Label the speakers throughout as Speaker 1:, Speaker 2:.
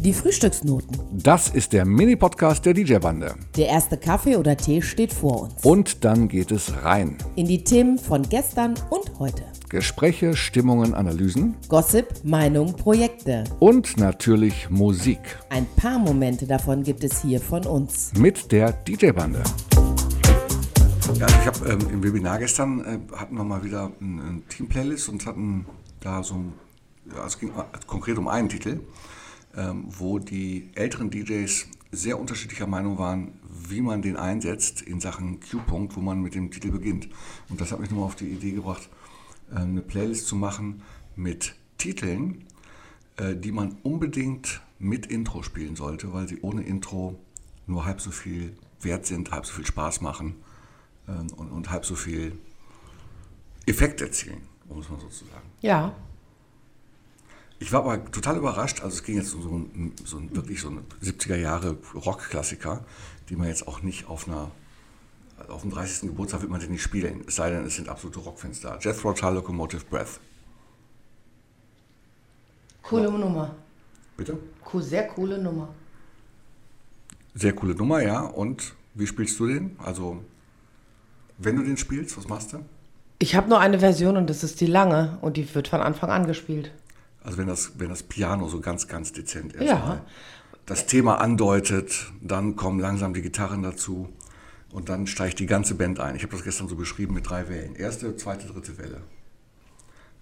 Speaker 1: Die Frühstücksnoten.
Speaker 2: Das ist der Mini-Podcast der DJ-Bande.
Speaker 1: Der erste Kaffee oder Tee steht vor uns.
Speaker 2: Und dann geht es rein.
Speaker 1: In die Themen von gestern und heute.
Speaker 2: Gespräche, Stimmungen, Analysen.
Speaker 1: Gossip, Meinung, Projekte.
Speaker 2: Und natürlich Musik.
Speaker 1: Ein paar Momente davon gibt es hier von uns.
Speaker 2: Mit der DJ-Bande. Ja, also ich habe ähm, im Webinar gestern äh, hatten wir mal wieder eine ein Team-Playlist und hatten da so ein, ja, es ging konkret um einen Titel wo die älteren DJs sehr unterschiedlicher Meinung waren, wie man den einsetzt in Sachen Q-Punkt, wo man mit dem Titel beginnt. Und das hat mich nochmal auf die Idee gebracht, äh, eine Playlist zu machen mit Titeln, äh, die man unbedingt mit Intro spielen sollte, weil sie ohne Intro nur halb so viel wert sind, halb so viel Spaß machen ähm, und, und halb so viel Effekt erzielen, muss man sozusagen.
Speaker 1: Ja,
Speaker 2: ich war aber total überrascht. Also es ging jetzt um so ein, so ein wirklich so ein 70er Jahre Rockklassiker, die man jetzt auch nicht auf einer auf dem 30. Geburtstag wird man den nicht spielen, es sei denn, es sind absolute Rockfans da. Jethro Tull Locomotive Breath.
Speaker 1: Coole ja. Nummer.
Speaker 2: Bitte?
Speaker 1: Sehr coole Nummer.
Speaker 2: Sehr coole Nummer, ja. Und wie spielst du den? Also, wenn du den spielst, was machst du?
Speaker 1: Ich habe nur eine Version und das ist die lange und die wird von Anfang an gespielt.
Speaker 2: Also wenn das, wenn das Piano so ganz, ganz dezent erstmal ja. das Thema andeutet, dann kommen langsam die Gitarren dazu und dann steigt die ganze Band ein. Ich habe das gestern so beschrieben mit drei Wellen. Erste, zweite, dritte Welle.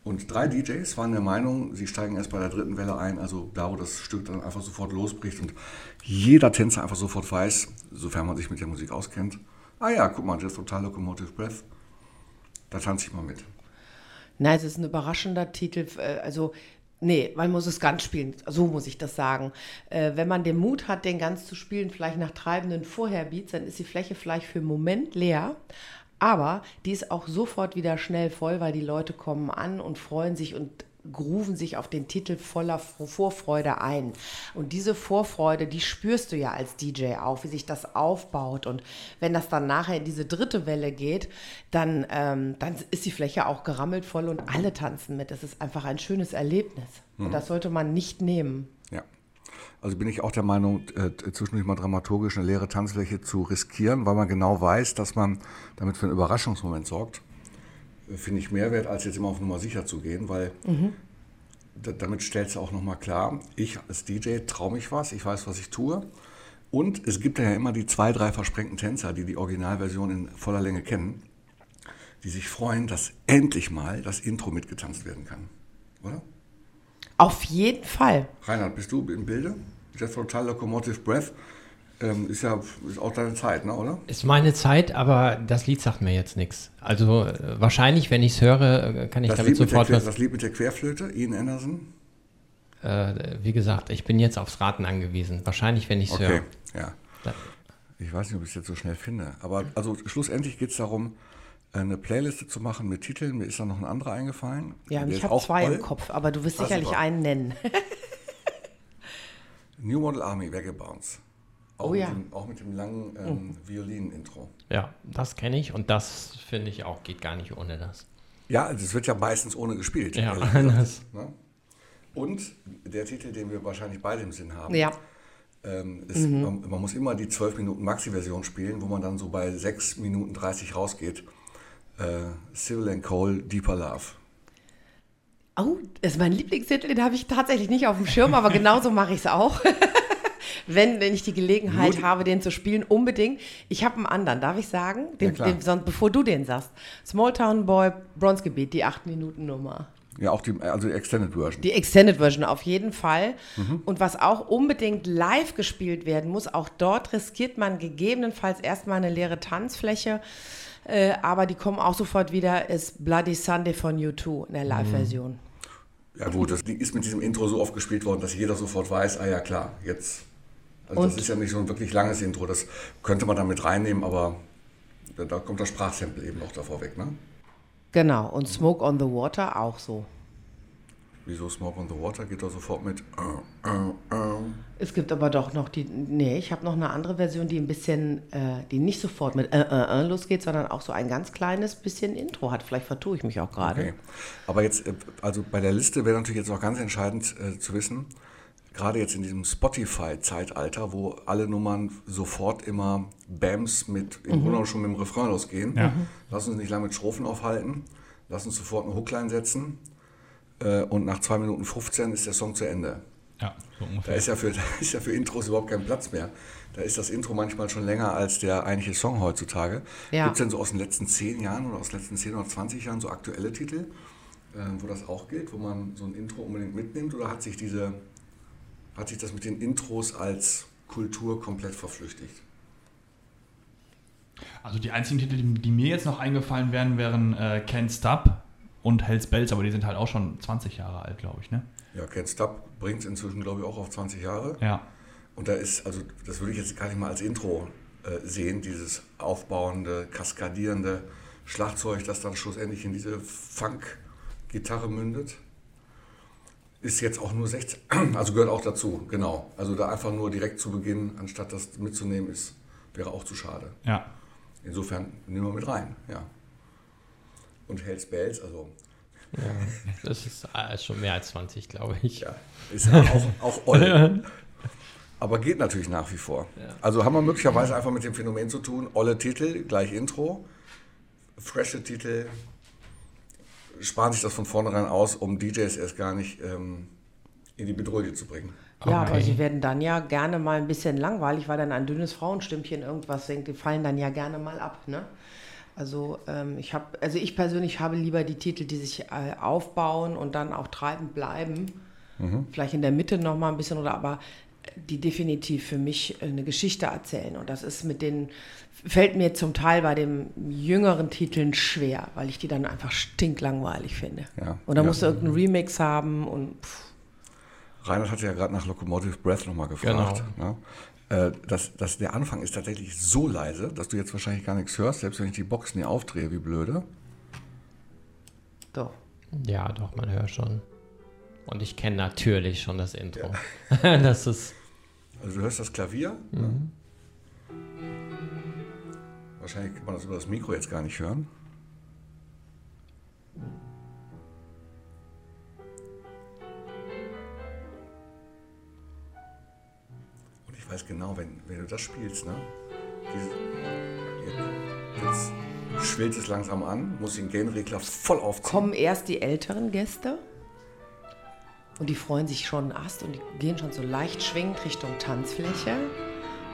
Speaker 2: Und drei DJs waren der Meinung, sie steigen erst bei der dritten Welle ein, also da, wo das Stück dann einfach sofort losbricht und jeder Tänzer einfach sofort weiß, sofern man sich mit der Musik auskennt, ah ja, guck mal, Just Total Locomotive Breath, da tanze ich mal mit.
Speaker 1: Nein, es ist ein überraschender Titel. Äh, also Nee, man muss es ganz spielen. So muss ich das sagen. Äh, wenn man den Mut hat, den ganz zu spielen, vielleicht nach treibenden Vorherbeats, dann ist die Fläche vielleicht für einen Moment leer. Aber die ist auch sofort wieder schnell voll, weil die Leute kommen an und freuen sich und grooven sich auf den Titel voller Vorfreude ein. Und diese Vorfreude, die spürst du ja als DJ auch, wie sich das aufbaut. Und wenn das dann nachher in diese dritte Welle geht, dann, ähm, dann ist die Fläche auch gerammelt voll und alle tanzen mit. Das ist einfach ein schönes Erlebnis. Mhm. Und das sollte man nicht nehmen.
Speaker 2: Ja. Also bin ich auch der Meinung, äh, zwischendurch mal dramaturgisch eine leere Tanzfläche zu riskieren, weil man genau weiß, dass man damit für einen Überraschungsmoment sorgt finde ich mehr wert, als jetzt immer auf Nummer sicher zu gehen, weil mhm. damit stellst du auch nochmal klar, ich als DJ traue mich was, ich weiß, was ich tue. Und es gibt ja immer die zwei, drei versprengten Tänzer, die die Originalversion in voller Länge kennen, die sich freuen, dass endlich mal das Intro mitgetanzt werden kann. Oder?
Speaker 1: Auf jeden Fall.
Speaker 2: Reinhard, bist du im Bilde? Jethro Tull Locomotive Breath ähm, ist ja ist auch deine Zeit, ne, oder?
Speaker 3: Ist meine Zeit, aber das Lied sagt mir jetzt nichts. Also äh, wahrscheinlich, wenn ich es höre, äh, kann ich das damit Lied sofort
Speaker 2: was. Das Lied mit der Querflöte, Ian Anderson?
Speaker 3: Äh, wie gesagt, ich bin jetzt aufs Raten angewiesen. Wahrscheinlich, wenn ich es
Speaker 2: okay,
Speaker 3: höre.
Speaker 2: ja. Ich weiß nicht, ob ich es jetzt so schnell finde. Aber also schlussendlich geht es darum, eine Playliste zu machen mit Titeln. Mir ist da noch ein anderer eingefallen.
Speaker 1: Ja, ich habe zwei toll. im Kopf, aber du wirst sicherlich super. einen nennen.
Speaker 2: New Model Army, Vagabonds. Auch,
Speaker 1: oh ja.
Speaker 2: mit dem, auch mit dem langen ähm, mhm. Violin-Intro.
Speaker 3: Ja, das kenne ich und das finde ich auch, geht gar nicht ohne das.
Speaker 2: Ja, also es wird ja meistens ohne gespielt.
Speaker 3: Ja, das.
Speaker 2: Ne? Und der Titel, den wir wahrscheinlich beide im Sinn haben,
Speaker 1: ja.
Speaker 2: ähm, ist, mhm. man, man, muss immer die 12 Minuten Maxi-Version spielen, wo man dann so bei 6 Minuten 30 rausgeht. Äh, Civil and Cole, Deeper Love.
Speaker 1: Oh, das ist mein Lieblingstitel, den habe ich tatsächlich nicht auf dem Schirm, aber genauso mache ich es auch. wenn, wenn ich die Gelegenheit Nur habe, den zu spielen, unbedingt. Ich habe einen anderen, darf ich sagen? Den,
Speaker 2: ja,
Speaker 1: den, sonst, bevor du den sagst. Small Town Boy, Bronzegebiet, die 8-Minuten-Nummer.
Speaker 2: Ja, auch die, also die Extended Version.
Speaker 1: Die Extended Version auf jeden Fall. Mhm. Und was auch unbedingt live gespielt werden muss, auch dort riskiert man gegebenenfalls erstmal eine leere Tanzfläche. Äh, aber die kommen auch sofort wieder, ist Bloody Sunday von U2 in der Live-Version.
Speaker 2: Ja gut, das ist mit diesem Intro so oft gespielt worden, dass jeder sofort weiß, ah ja klar, jetzt also und das ist ja nicht so ein wirklich langes Intro, das könnte man damit reinnehmen, aber da, kommt das Sprachsample eben noch davor weg, ne?
Speaker 1: Genau, und Smoke on the Water auch so.
Speaker 2: Wieso Smoke on the Water geht da sofort mit? Uh, uh,
Speaker 1: uh. Es gibt aber doch noch die, nee, ich habe noch eine andere Version, die ein bisschen, äh, die nicht sofort mit äh, äh, äh, losgeht, sondern auch so ein ganz kleines bisschen Intro hat. Vielleicht vertue ich mich auch gerade. Okay.
Speaker 2: Aber jetzt, äh, also bei der Liste wäre natürlich jetzt auch ganz entscheidend äh, zu wissen, gerade jetzt in diesem Spotify-Zeitalter, wo alle Nummern sofort immer Bams mit, im Grunde genommen schon mit dem Refrain losgehen.
Speaker 4: Ja.
Speaker 2: Lass uns nicht lange mit Strophen aufhalten. Lass uns sofort eine Hookline setzen. Äh, und nach 2 Minuten 15 ist der Song zu Ende.
Speaker 4: Ja, so
Speaker 2: Da
Speaker 4: ungefähr.
Speaker 2: ist ja, für, da ist ja für Intros überhaupt kein Platz mehr. Da ist das Intro manchmal schon länger als der eigentliche Song heutzutage.
Speaker 1: Ja.
Speaker 2: Gibt es denn so aus den letzten 10 Jahren oder aus den letzten 10 oder 20 Jahren so aktuelle Titel, äh, wo das auch gilt, wo man so ein Intro unbedingt mitnimmt? Oder hat sich, diese, hat sich das mit den Intros als Kultur komplett verflüchtigt?
Speaker 4: Also die einzigen Titel, die, die mir jetzt noch eingefallen wären, wären äh, Can't Stop und Hells Bells, aber die sind halt auch schon 20 Jahre alt, glaube ich, ne?
Speaker 2: Ja, Can't Stop bringt es inzwischen, glaube ich, auch auf 20 Jahre.
Speaker 4: Ja.
Speaker 2: Und da ist, also das würde ich jetzt gar nicht mal als Intro äh, sehen, dieses aufbauende, kaskadierende Schlagzeug, das dann schlussendlich in diese Funk-Gitarre mündet. Ist jetzt auch nur 16, also gehört auch dazu, genau. Also da einfach nur direkt zu Beginn, anstatt das mitzunehmen, ist, wäre auch zu schade.
Speaker 4: Ja.
Speaker 2: Insofern nehmen wir mit rein, ja. Und Hells Bells, also
Speaker 3: Ja, das ist äh, schon mehr als 20, glaube ich.
Speaker 2: Ja, ist ja auch, auch olle. Aber geht natürlich nach wie vor. Also haben wir möglicherweise einfach mit dem Phänomen zu tun, olle Titel, gleich Intro, frische Titel, sparen sich das von vornherein aus, um DJs erst gar nicht ähm, in die Bedrohung zu bringen.
Speaker 1: Ja, aber sie werden dann ja gerne mal ein bisschen langweilig, weil dann ein dünnes Frauenstimmchen irgendwas singt. Die fallen dann ja gerne mal ab, ne? Also ähm, ich habe, also ich persönlich habe lieber die Titel, die sich äh, aufbauen und dann auch treibend bleiben. Vielleicht in der Mitte noch mal ein bisschen oder aber die definitiv für mich eine Geschichte erzählen. Und das ist mit den, fällt mir zum Teil bei den jüngeren Titeln schwer, weil ich die dann einfach stinklangweilig finde.
Speaker 2: Ja.
Speaker 1: Und da
Speaker 2: Ja.
Speaker 1: musst du irgendeinen Remix haben und pff,
Speaker 2: Reinhard hatte ja gerade nach Locomotive Breath nochmal gefragt. Ne? Äh, Das, das, der Anfang ist tatsächlich so leise, dass du jetzt wahrscheinlich gar nichts hörst, selbst wenn ich die Boxen hier aufdrehe, wie blöde.
Speaker 1: doch.
Speaker 3: Ja, doch, man hört schon. Und ich kenne natürlich schon das Intro. das ist.
Speaker 2: Also du hörst das Klavier. Ne? Wahrscheinlich kann man das über das Mikro jetzt gar nicht hören. Und ich weiß genau, wenn, wenn du das spielst, ne? Diese, jetzt, jetzt schwillt es langsam an, muss den Gain-Regler voll aufziehen.
Speaker 1: kommen erst die älteren Gäste und die freuen sich schon Ast und die gehen schon so leicht schwingend Richtung Tanzfläche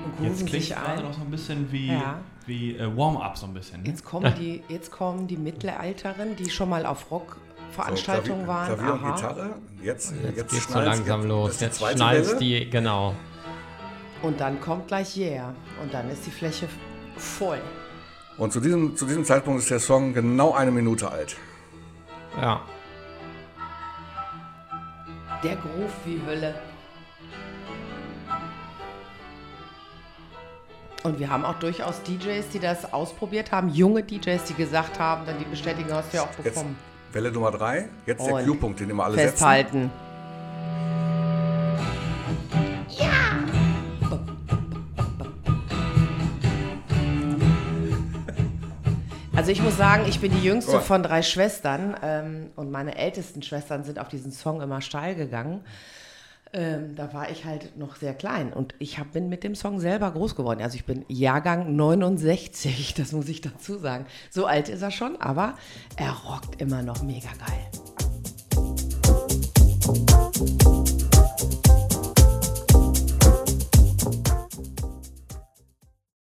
Speaker 1: und
Speaker 4: Jetzt
Speaker 1: grooven
Speaker 4: klingt
Speaker 1: sich
Speaker 4: gerade
Speaker 1: ein.
Speaker 4: noch so ein bisschen wie,
Speaker 1: Ja.
Speaker 4: wie äh, Warm-up so ein bisschen. Ne?
Speaker 1: Jetzt kommen die, jetzt kommen die Mittelalteren, die schon mal auf Rockveranstaltungen
Speaker 2: So,
Speaker 1: waren.
Speaker 2: Klavier und
Speaker 1: Aha.
Speaker 2: Gitarre. Jetzt,
Speaker 3: Jetzt,
Speaker 2: jetzt,
Speaker 3: geht's so langsam los. Jetzt schnallt
Speaker 2: Welle.
Speaker 3: die, genau.
Speaker 1: Und dann kommt gleich Yeah und dann ist die Fläche voll.
Speaker 2: Und zu diesem, zu diesem Zeitpunkt ist der Song genau eine Minute alt.
Speaker 3: Ja.
Speaker 1: Der Groove wie Hölle. Und wir haben auch durchaus DJs, die das ausprobiert haben, junge DJs, die gesagt haben, dann die Bestätigung hast du ja auch
Speaker 2: Jetzt
Speaker 1: bekommen.
Speaker 2: Welle Nummer drei. Jetzt der
Speaker 1: Und
Speaker 2: Q-Punkt, den immer alle setzen.
Speaker 1: Festhalten. Also ich muss sagen, ich bin die jüngste von drei Schwestern ähm, und meine ältesten Schwestern sind auf diesen Song immer steil gegangen. Ähm, da war ich halt noch sehr klein und ich hab, bin mit dem Song selber groß geworden. Also ich bin Jahrgang 69, das muss ich dazu sagen. So alt ist er schon, aber er rockt immer noch mega geil.